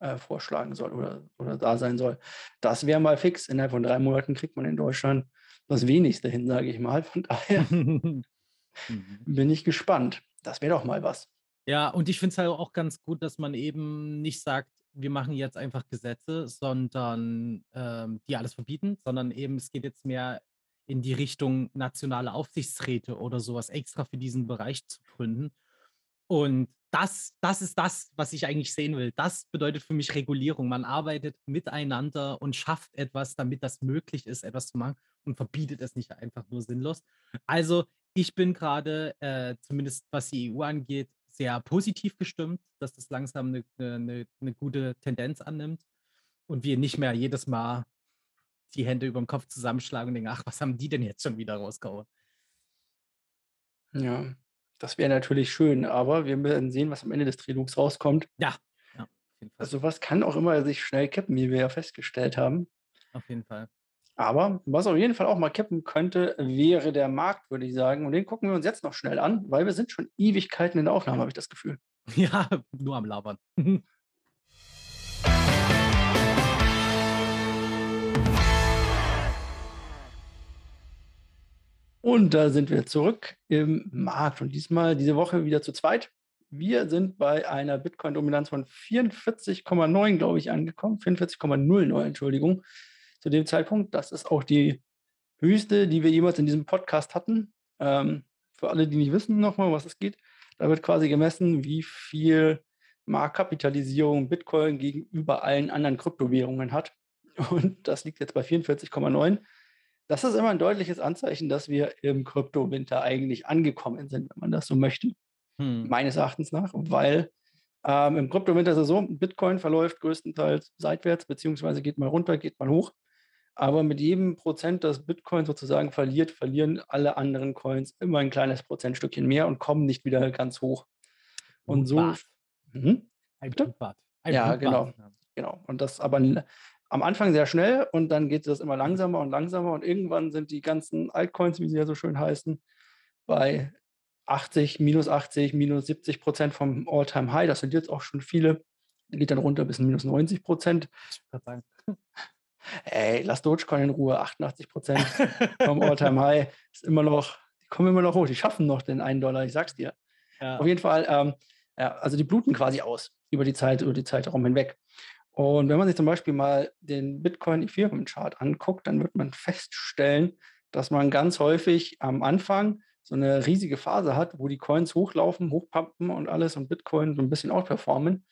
äh, vorschlagen soll oder, oder da sein soll. Das wäre mal fix. Innerhalb von drei Monaten kriegt man in Deutschland das wenigste hin, sage ich mal. Von daher Mhm. bin ich gespannt. Das wäre doch mal was. Ja, und ich finde es halt auch ganz gut, dass man eben nicht sagt, wir machen jetzt einfach Gesetze, sondern ähm, die alles verbieten, sondern eben es geht jetzt mehr in die Richtung nationale Aufsichtsräte oder sowas extra für diesen Bereich zu gründen. Und das, das ist das, was ich eigentlich sehen will. Das bedeutet für mich Regulierung. Man arbeitet miteinander und schafft etwas, damit das möglich ist, etwas zu machen und verbietet es nicht einfach nur sinnlos. Also ich bin gerade, äh, zumindest was die EU angeht, sehr positiv gestimmt, dass das langsam eine, eine, eine gute Tendenz annimmt und wir nicht mehr jedes Mal die Hände über den Kopf zusammenschlagen und denken, ach, was haben die denn jetzt schon wieder rausgehauen? Ja, das wäre natürlich schön, aber wir werden sehen, was am Ende des Trilogs rauskommt. Ja, ja, auf jeden Fall. Also was kann auch immer sich schnell kippen, wie wir ja festgestellt haben. Auf jeden Fall. Aber was auf jeden Fall auch mal kippen könnte, wäre der Markt, würde ich sagen. Und den gucken wir uns jetzt noch schnell an, weil wir sind schon Ewigkeiten in der Aufnahme, habe ich das Gefühl. Ja, nur am Labern. Und da sind wir zurück im Markt und diesmal diese Woche wieder zu zweit. Wir sind bei einer Bitcoin-Dominanz von 44,9, glaube ich, angekommen. 44,09, Entschuldigung zu dem Zeitpunkt. Das ist auch die höchste, die wir jemals in diesem Podcast hatten. Ähm, für alle, die nicht wissen nochmal, was es geht, da wird quasi gemessen, wie viel Marktkapitalisierung Bitcoin gegenüber allen anderen Kryptowährungen hat. Und das liegt jetzt bei 44,9. Das ist immer ein deutliches Anzeichen, dass wir im Kryptowinter eigentlich angekommen sind, wenn man das so möchte. Hm. Meines Erachtens nach, weil ähm, im Kryptowinter ist es so, Bitcoin verläuft größtenteils seitwärts, beziehungsweise geht mal runter, geht mal hoch. Aber mit jedem Prozent, das Bitcoin sozusagen verliert, verlieren alle anderen Coins immer ein kleines Prozentstückchen mehr und kommen nicht wieder ganz hoch. Und so. Mhm. Ein Blutbad. Ein ja, Blutbad. genau. genau. Und das aber am Anfang sehr schnell und dann geht das immer langsamer und langsamer und irgendwann sind die ganzen Altcoins, wie sie ja so schön heißen, bei 80, minus 80, minus 70 Prozent vom All-Time-High. Das sind jetzt auch schon viele. Geht dann runter bis minus 90 Prozent. Ey, lass Dogecoin in Ruhe. 88 Prozent vom All-Time-High ist immer noch, die kommen immer noch hoch. Die schaffen noch den einen Dollar, ich sag's dir. Ja. Auf jeden Fall, ähm, ja, also die bluten quasi aus über die Zeit, über die Zeitraum hinweg. Und wenn man sich zum Beispiel mal den Bitcoin Ethereum Chart anguckt, dann wird man feststellen, dass man ganz häufig am Anfang so eine riesige Phase hat, wo die Coins hochlaufen, hochpumpen und alles und Bitcoin so ein bisschen outperformen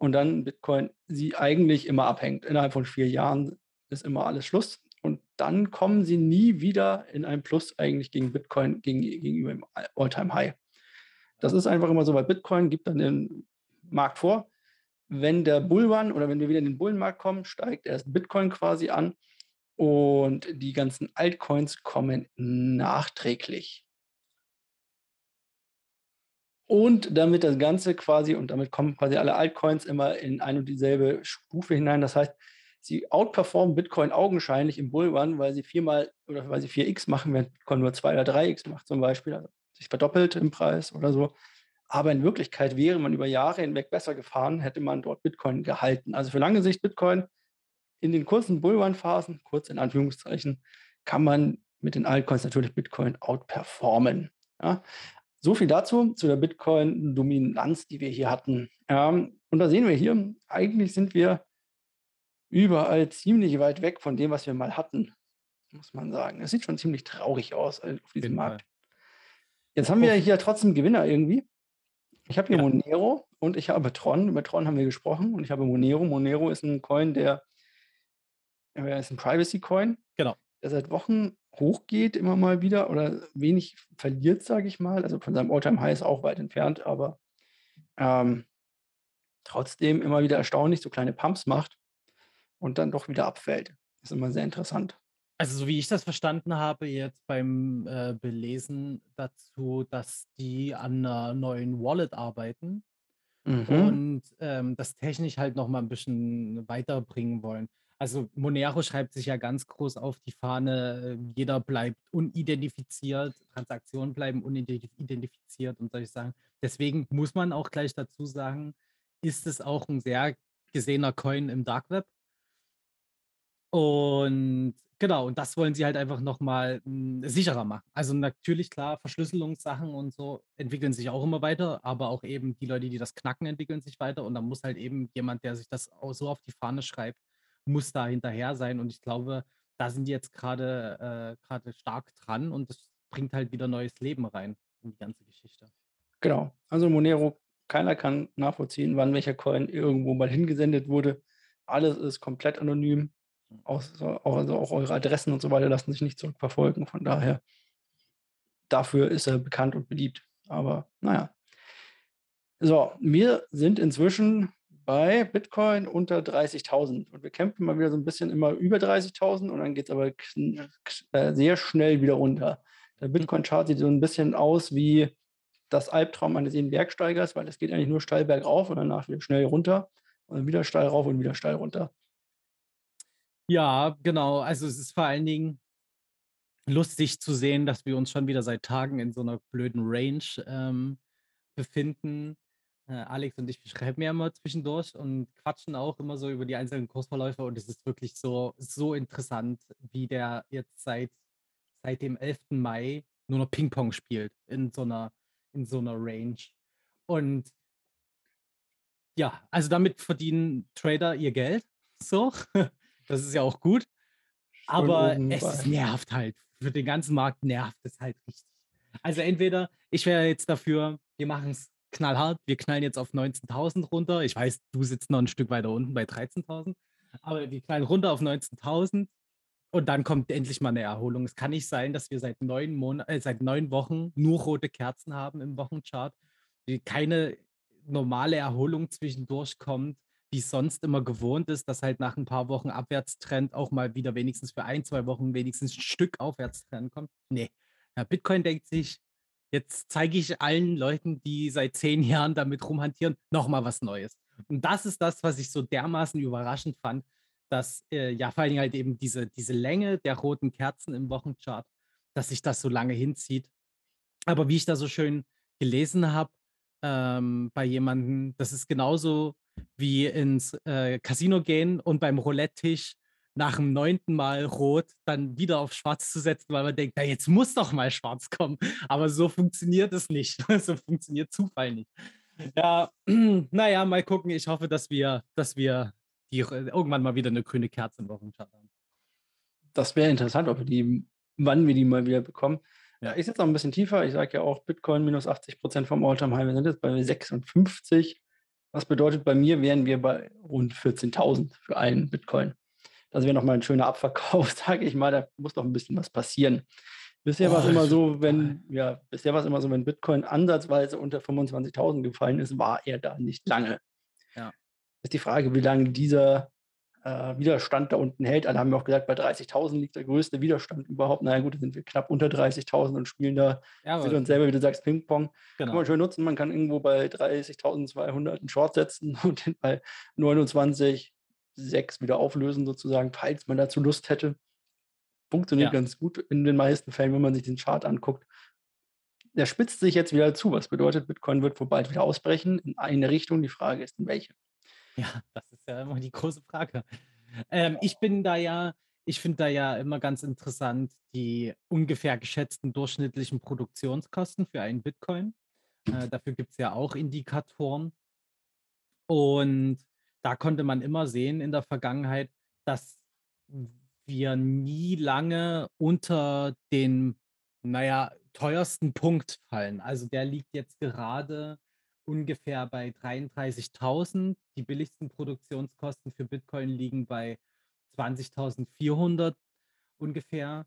und dann Bitcoin sie eigentlich immer abhängt. Innerhalb von vier Jahren ist immer alles Schluss und dann kommen sie nie wieder in ein Plus eigentlich gegen Bitcoin gegen, gegenüber dem Alltime high Das ist einfach immer so, weil Bitcoin gibt dann den Markt vor wenn der Bullrun oder wenn wir wieder in den Bullenmarkt kommen, steigt erst Bitcoin quasi an und die ganzen Altcoins kommen nachträglich. Und damit das Ganze quasi, und damit kommen quasi alle Altcoins immer in eine und dieselbe Stufe hinein. Das heißt, sie outperformen Bitcoin augenscheinlich im Bullrun, weil sie viermal oder weil sie 4x machen, während Bitcoin nur 2 oder 3x macht zum Beispiel, also sich verdoppelt im Preis oder so. Aber in Wirklichkeit wäre man über Jahre hinweg besser gefahren, hätte man dort Bitcoin gehalten. Also für lange Sicht Bitcoin in den kurzen Bullrun-Phasen, kurz in Anführungszeichen, kann man mit den Altcoins natürlich Bitcoin outperformen. Ja. So viel dazu, zu der Bitcoin-Dominanz, die wir hier hatten. Ähm, und da sehen wir hier, eigentlich sind wir überall ziemlich weit weg von dem, was wir mal hatten, muss man sagen. Es sieht schon ziemlich traurig aus äh, auf diesem Markt. Jetzt haben wir hier trotzdem Gewinner irgendwie. Ich habe hier ja. Monero und ich habe Tron. Über Tron haben wir gesprochen und ich habe Monero. Monero ist ein Coin, der ist ein Privacy-Coin. Genau. Der seit Wochen hochgeht, immer mal wieder oder wenig verliert, sage ich mal. Also von seinem All-Time-High ist auch weit entfernt, aber ähm, trotzdem immer wieder erstaunlich so kleine Pumps macht und dann doch wieder abfällt. Das ist immer sehr interessant. Also, so wie ich das verstanden habe jetzt beim, äh, Belesen dazu, dass die an einer neuen Wallet arbeiten Mhm. und, ähm, das technisch halt noch mal 'n bisschen weiterbringen wollen. Also, Monero schreibt sich ja ganz groß auf die Fahne, äh, jeder bleibt unidentifiziert, Transaktionen bleiben unidentifiziert und solche Sachen. Deswegen muss man auch gleich dazu sagen, ist es auch ein sehr gesehener Coin im Dark Web. Und genau, und das wollen sie halt einfach nochmal hm, sicherer machen. Also natürlich, klar, Verschlüsselungssachen und so entwickeln sich auch immer weiter, aber auch eben die Leute, die das knacken, entwickeln sich weiter. Und dann muss halt eben jemand, der sich das so auf die Fahne schreibt, muss da hinterher sein. Und ich glaube, da sind die jetzt gerade äh, stark dran und das bringt halt wieder neues Leben rein in die ganze Geschichte. Genau. Also Monero, keiner kann nachvollziehen, wann welcher Coin irgendwo mal hingesendet wurde. Alles ist komplett anonym. Auch, also auch eure Adressen und so weiter lassen sich nicht zurückverfolgen. Von daher, dafür ist er bekannt und beliebt. Aber naja. So, wir sind inzwischen bei Bitcoin unter 30.000 und wir kämpfen mal wieder so ein bisschen immer über 30.000 und dann geht es aber äh, sehr schnell wieder runter. Der hm. Bitcoin-Chart sieht so ein bisschen aus wie das Albtraum eines jeden Bergsteigers, weil es geht eigentlich nur steil bergauf und danach wieder schnell runter und dann wieder steil rauf und wieder steil runter. Ja, genau. Also es ist vor allen Dingen lustig zu sehen, dass wir uns schon wieder seit Tagen in so einer blöden Range ähm, befinden. Äh, Alex und ich, schreiben ja immer zwischendurch und quatschen auch immer so über die einzelnen Kursverläufe und es ist wirklich so, so interessant, wie der jetzt seit, seit dem 11. Mai nur noch Ping-Pong spielt in so einer in so 'ner Range. Und ja, also damit verdienen Trader ihr Geld so. Das ist ja auch gut. Schön Aber es es bei nervt halt. Für den ganzen Markt nervt es halt richtig. Also entweder ich wäre jetzt dafür, wir machen's knallhart, wir knallen jetzt auf 19.000 runter. Ich weiß, du sitzt noch 'n Stück weiter unten bei 13.000, aber wir knallen runter auf 19.000 und dann kommt endlich mal 'ne Erholung. Es kann nicht sein, dass wir seit 9 Mona äh, seit 9 Wochen nur rote Kerzen haben im Wochenchart, wie keine normale Erholung zwischendurch kommt, wie's sonst immer gewohnt ist, dass halt nach 'n paar Wochen Abwärtstrend auch mal wieder wenigstens für 1, 2 Wochen wenigstens 'n Stück Aufwärtstrend kommt. Ne, ja, Bitcoin denkt sich: „Jetzt zeige ich allen Leuten, die seit 10 Jahren damit rumhantieren, noch mal was Neues.“ Und das ist das, was ich so dermaßen überraschend fand, dass, äh, ja, vor allen Dingen halt eben diese diese Länge der roten Kerzen im Wochenchart, dass sich das so lange hinzieht. Aber wie ich da so schön gelesen habe, ähm, bei jemandem, das ist genauso wie ins, äh, Casino gehen und beim Roulette-Tisch nach dem 9. Mal rot dann wieder auf schwarz zu setzen, weil man denkt: „Na, jetzt muss doch mal schwarz kommen.“ Aber so funktioniert es nicht. So funktioniert Zufall nicht. Ja, na ja, mal gucken. Ich hoffe, dass wir dass wir die r irgendwann mal wieder 'ne grüne Kerze im Wochenchart haben. Das wäre interessant, ob wir die wann wir die mal wieder bekommen. Ja. Ich sitze noch 'n bisschen tiefer. Ich sage ja auch Bitcoin minus 80 % vom All-Time-High. Wir sind jetzt bei 56. Was bedeutet, bei mir wären wir bei rund 14.000 für einen Bitcoin. Das wäre noch mal 'n schöner Abverkauf, sage ich mal. Da muss noch 'n bisschen was passieren. Bisher Oh, immer das wird so, wenn ja, bisher war's immer so, wenn Bitcoin ansatzweise unter 25.000 gefallen ist, war er da nicht lange. Ja. Ist die Frage, wie lange dieser, äh, Widerstand da unten hält. Alle haben ja auch gesagt, bei 30.000 liegt der größte Widerstand überhaupt. Na ja gut, sind wir knapp unter 30.000 und spielen da Ja, aber uns selber, wie du sagst, Ping-Pong. Kann man Genau. schön nutzen. Man kann irgendwo bei 30.200 'n Short setzen und den bei 29,6 wieder auflösen sozusagen, falls man dazu Lust hätte. Funktioniert Ja. ganz gut in den meisten Fällen, wenn man sich den Chart anguckt. Der spitzt sich jetzt wieder zu, was bedeutet, Bitcoin wird wohl bald wieder ausbrechen in eine Richtung. Die Frage ist, in welche? Ja, das ja immer die große Frage. Ähm, ich bin da ja ich finde da ja immer ganz interessant die ungefähr geschätzten durchschnittlichen Produktionskosten für einen Bitcoin. Äh, dafür gibt's ja auch Indikatoren. Und da konnte man immer sehen in der Vergangenheit, dass wir nie lange unter den, na ja, teuersten Punkt fallen. Also, der liegt jetzt gerade ungefähr bei 33.000. Die billigsten Produktionskosten für Bitcoin liegen bei 20.400 ungefähr.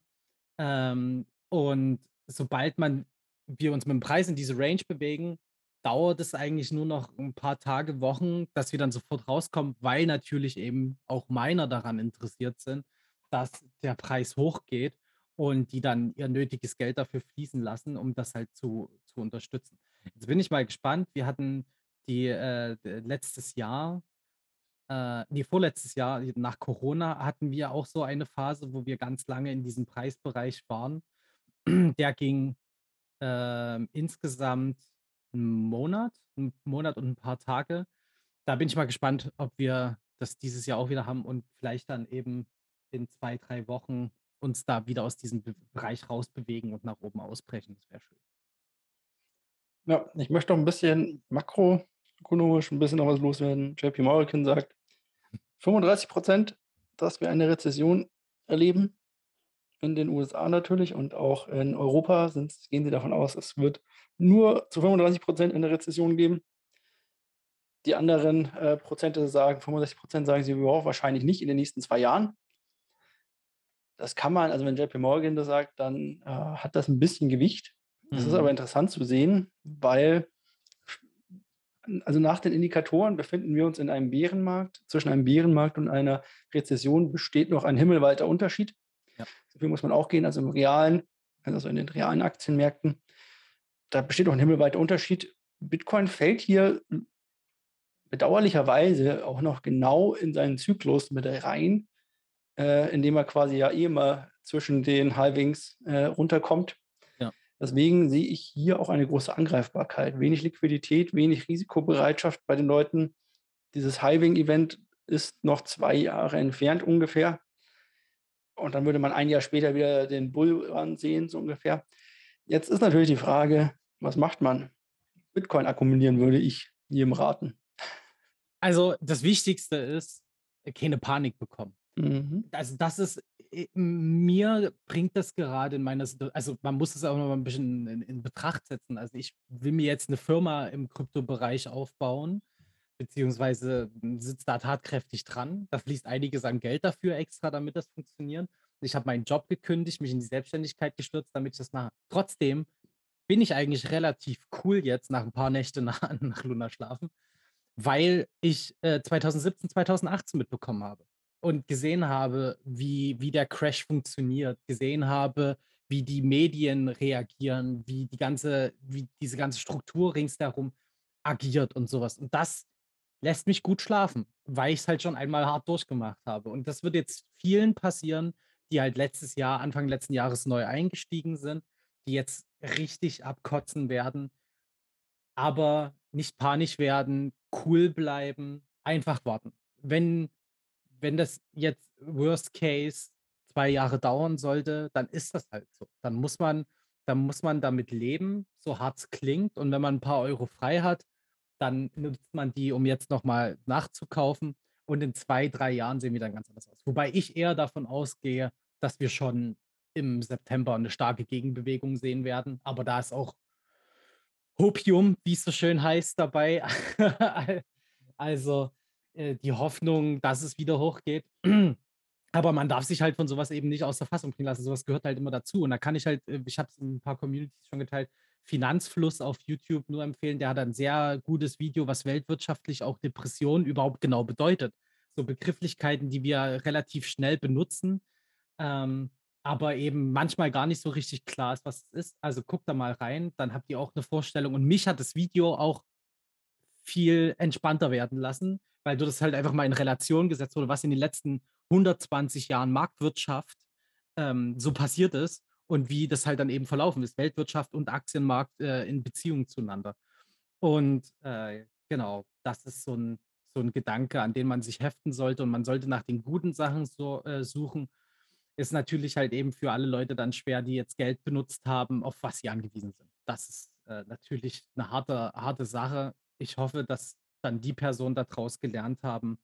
Ähm, und sobald man wir uns mit'm Preis in diese Range bewegen, dauert es eigentlich nur noch 'n paar Tage, Wochen, dass wir dann sofort rauskommen, weil natürlich eben auch Miner daran interessiert sind, dass der Preis hochgeht und die dann ihr nötiges Geld dafür fließen lassen, um das halt zu zu unterstützen. Jetzt bin ich mal gespannt. Wir hatten die, äh, letztes Jahr äh, ne, vorletztes Jahr nach Corona hatten wir auch so eine Phase, wo wir ganz lange in diesem Preisbereich waren. Der ging, ähm, insgesamt 'n Monat 'n Monat und 'n paar Tage. Da bin ich mal gespannt, ob wir das dieses Jahr auch wieder haben und vielleicht dann eben in 2, 3 Wochen uns da wieder aus diesem Be Bereich rausbewegen und nach oben ausbrechen. Das wäre schön. Ja, ich möchte noch 'n bisschen makroökonomisch 'n bisschen noch was loswerden. JP Morgan sagt 35 %, dass wir eine Rezession erleben. In den USA natürlich und auch in Europa sind's gehen sie davon aus, es wird nur zu 35 % eine Rezession geben. Die anderen, äh, Prozente sagen 65 % sagen sie: „Ja, wahrscheinlich nicht in den nächsten 2 Jahren.“ Das kann man also wenn JP Morgan das sagt, dann, äh, hat das 'n bisschen Gewicht. Das ist aber Mhm. interessant zu sehen, weil also nach den Indikatoren befinden wir uns in einem Bärenmarkt. Zwischen einem Bärenmarkt und einer Rezession besteht noch ein himmelweiter Unterschied. Ja. Viel muss man auch gehen, also im realen also in den realen Aktienmärkten. Da besteht noch 'n himmelweiter Unterschied. Bitcoin fällt hier bedauerlicherweise auch noch genau in seinen Zyklus mit rein, äh, indem er quasi ja eh immer zwischen den Halvings, äh, runterkommt. Deswegen sehe ich hier auch eine große Angreifbarkeit. Wenig Liquidität, wenig Risikobereitschaft bei den Leuten. Dieses Halving-Event ist noch 2 Jahre entfernt ungefähr. und dann würde man ein Jahr später wieder den Bullrun sehen, so ungefähr. Jetzt ist natürlich die Frage, was macht man? Bitcoin akkumulieren würde ich jedem raten. Also das Wichtigste ist, keine Panik bekommen. Mhm. Also das ist, äh, mir bringt das gerade in meiner Situation, also man muss es auch noch mal ein bisschen in, in Betracht setzen. Also ich will mir jetzt eine Firma im Kryptobereich aufbauen, beziehungsweise sitzt da tatkräftig dran. Da fließt einiges an Geld dafür extra, damit das funktioniert. Ich habe meinen Job gekündigt, mich in die Selbstständigkeit gestürzt, damit ich das mache. Trotzdem bin ich eigentlich relativ cool jetzt nach ein paar Nächte nach, nach Luna schlafen, weil ich äh, 2017, 2018 mitbekommen habe und gesehen habe, wie, wie der Crash funktioniert, gesehen habe, wie die Medien reagieren, wie die ganze, wie diese ganze Struktur ringsherum agiert und sowas. Und das lässt mich gut schlafen, weil ich es halt schon einmal hart durchgemacht habe. Und das wird jetzt vielen passieren, die halt letztes Jahr, Anfang letzten Jahres neu eingestiegen sind, die jetzt richtig abkotzen werden, aber nicht panisch werden, cool bleiben, einfach warten. Wenn, wenn das jetzt Worst Case zwei Jahre dauern sollte, dann ist das halt so. Dann muss man, dann muss man damit leben, so hart es klingt. Und wenn man ein paar Euro frei hat, dann nutzt man die, um jetzt nochmal nachzukaufen. Und in zwei, drei Jahren sehen wir dann ganz anders aus. Wobei ich eher davon ausgehe, dass wir schon im September eine starke Gegenbewegung sehen werden. Aber da ist auch Hopium, wie es so schön heißt, dabei. also äh, die Hoffnung, dass es wieder hochgeht. Aber man darf sich halt von sowas eben nicht aus der Fassung bringen lassen. Sowas gehört halt immer dazu. Und da kann ich halt, äh, ich habe es in ein paar Communities schon geteilt, Finanzfluss auf YouTube nur empfehlen. Der hat ein sehr gutes Video, was weltwirtschaftlich auch Depression überhaupt genau bedeutet. So Begrifflichkeiten, die wir relativ schnell benutzen, ähm, aber eben manchmal gar nicht so richtig klar ist, was es ist. Also guckt da mal rein, dann habt ihr auch eine Vorstellung. Und mich hat das Video auch viel entspannter werden lassen, weil du das halt einfach mal in Relation gesetzt wurde, was in den letzten 120 Jahren Marktwirtschaft ähm, so passiert ist und wie das halt dann eben verlaufen ist, Weltwirtschaft und Aktienmarkt äh, in Beziehung zueinander. Und äh, genau, das ist so ein, so ein Gedanke, an den man sich heften sollte und man sollte nach den guten Sachen so, äh, suchen. Ist natürlich halt eben für alle Leute dann schwer, die jetzt Geld benutzt haben, auf was sie angewiesen sind. Das ist äh, natürlich eine harte, harte Sache. Ich hoffe, dass dann die Personen daraus gelernt haben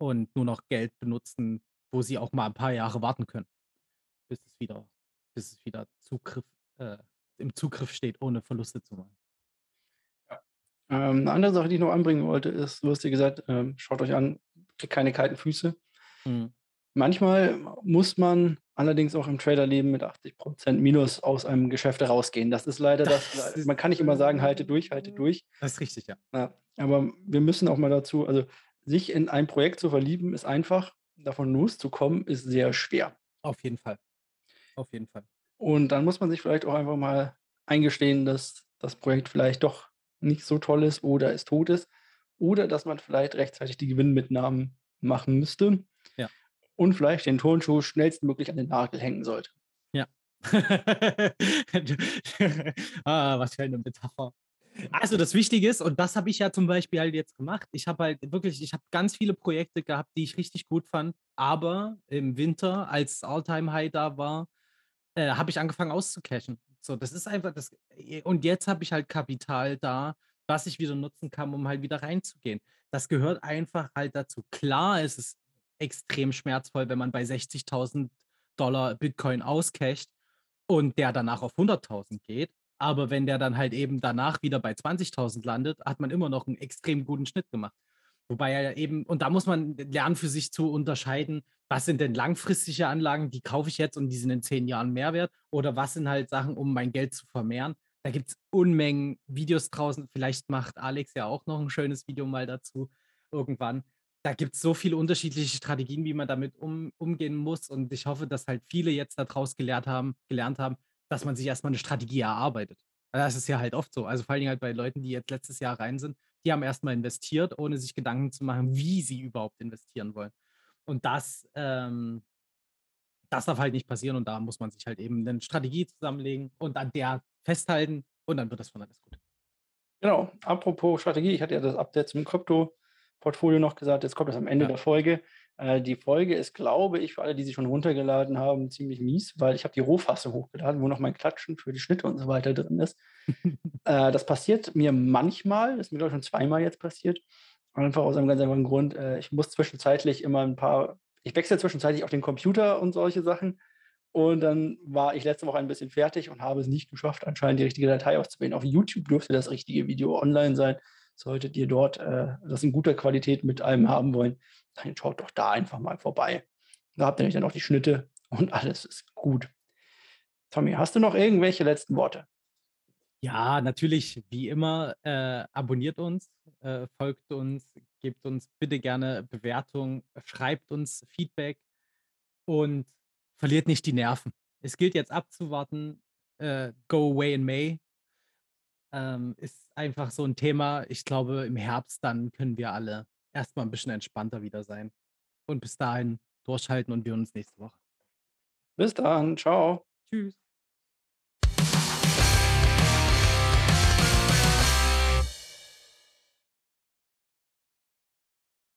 und nur noch Geld benutzen, wo sie auch mal ein paar Jahre warten können, bis es wieder bis es wieder Zugriff, äh, im Zugriff steht, ohne Verluste zu machen. Ja. Ähm, eine andere Sache, die ich noch anbringen wollte, ist, du hast dir gesagt, ähm, schaut euch an, kriegt keine kalten Füße. Mhm. Manchmal muss man allerdings auch im Traderleben mit 80% Minus aus einem Geschäft rausgehen. Das ist leider das, das man kann nicht immer sagen, halte durch, halte durch. Das ist richtig, ja. ja. Aber wir müssen auch mal dazu, also sich in ein Projekt zu verlieben, ist einfach, davon loszukommen, ist sehr schwer. Auf jeden Fall. Auf jeden Fall. Und dann muss man sich vielleicht auch einfach mal eingestehen, dass das Projekt vielleicht doch nicht so toll ist oder es tot ist oder dass man vielleicht rechtzeitig die Gewinnmitnahmen machen müsste ja. Und vielleicht den Turnschuh schnellstmöglich an den Nagel hängen sollte. Ja. ah, was für eine Metapher. Also das Wichtige ist, und das habe ich ja zum Beispiel halt jetzt gemacht, ich habe halt wirklich, ich habe ganz viele Projekte gehabt, die ich richtig gut fand, aber im Winter, als All-Time-High da war, äh, habe ich angefangen auszucashen. So, das ist einfach das. Äh, und jetzt habe ich halt Kapital da, was ich wieder nutzen kann, um halt wieder reinzugehen. Das gehört einfach halt dazu. Klar ist es extrem schmerzvoll, wenn man bei 60.000 Dollar Bitcoin auscasht und der danach auf 100.000 geht. Aber wenn der dann halt eben danach wieder bei 20.000 landet, hat man immer noch einen extrem guten Schnitt gemacht. Wobei er eben, und da muss man lernen, für sich zu unterscheiden, was sind denn langfristige Anlagen, die kaufe ich jetzt und die sind in zehn Jahren Mehrwert, oder was sind halt Sachen, um mein Geld zu vermehren. Da gibt es Unmengen Videos draußen. Vielleicht macht Alex ja auch noch ein schönes Video mal dazu irgendwann. Da gibt es so viele unterschiedliche Strategien, wie man damit um, umgehen muss. Und ich hoffe, dass halt viele jetzt daraus gelernt haben, gelernt haben, dass man sich erstmal eine Strategie erarbeitet. Das ist ja halt oft so. Also vor allen Dingen halt bei Leuten, die jetzt letztes Jahr rein sind, die haben erstmal investiert, ohne sich Gedanken zu machen, wie sie überhaupt investieren wollen. Und das, ähm, das darf halt nicht passieren und da muss man sich halt eben eine Strategie zusammenlegen und an der festhalten und dann wird das von alles gut. Genau, apropos Strategie, ich hatte ja das Update zum Krypto-Portfolio noch gesagt, jetzt kommt das am Ende ja. der Folge. Äh, die Folge ist, glaube ich, für alle, die sie schon runtergeladen haben, ziemlich mies, weil ich habe die Rohfassung hochgeladen, wo noch mein Klatschen für die Schnitte und so weiter drin ist. Äh, das passiert mir manchmal, das ist mir, glaube ich, schon zweimal jetzt passiert. Einfach aus einem ganz einfachen Grund. Äh, ich muss zwischenzeitlich immer ein paar ich wechsle zwischenzeitlich auf den Computer und solche Sachen. Und dann war ich letzte Woche ein bisschen fertig und habe es nicht geschafft, anscheinend die richtige Datei auszuwählen. Auf YouTube dürfte das richtige Video online sein. Solltet ihr dort äh, das in guter Qualität mit allem haben wollen, dann schaut doch da einfach mal vorbei. Da habt ihr nämlich dann auch die Schnitte und alles ist gut. Tommy, hast du noch irgendwelche letzten Worte? Ja, natürlich, wie immer, äh, abonniert uns, äh, folgt uns, gebt uns bitte gerne Bewertung, schreibt uns Feedback und verliert nicht die Nerven. Es gilt jetzt abzuwarten. Äh, Go Away in May ähm, ist einfach so ein Thema. Ich glaube, im Herbst dann können wir alle erstmal ein bisschen entspannter wieder sein. Und bis dahin durchhalten und wir uns nächste Woche. Bis dann, ciao. Tschüss.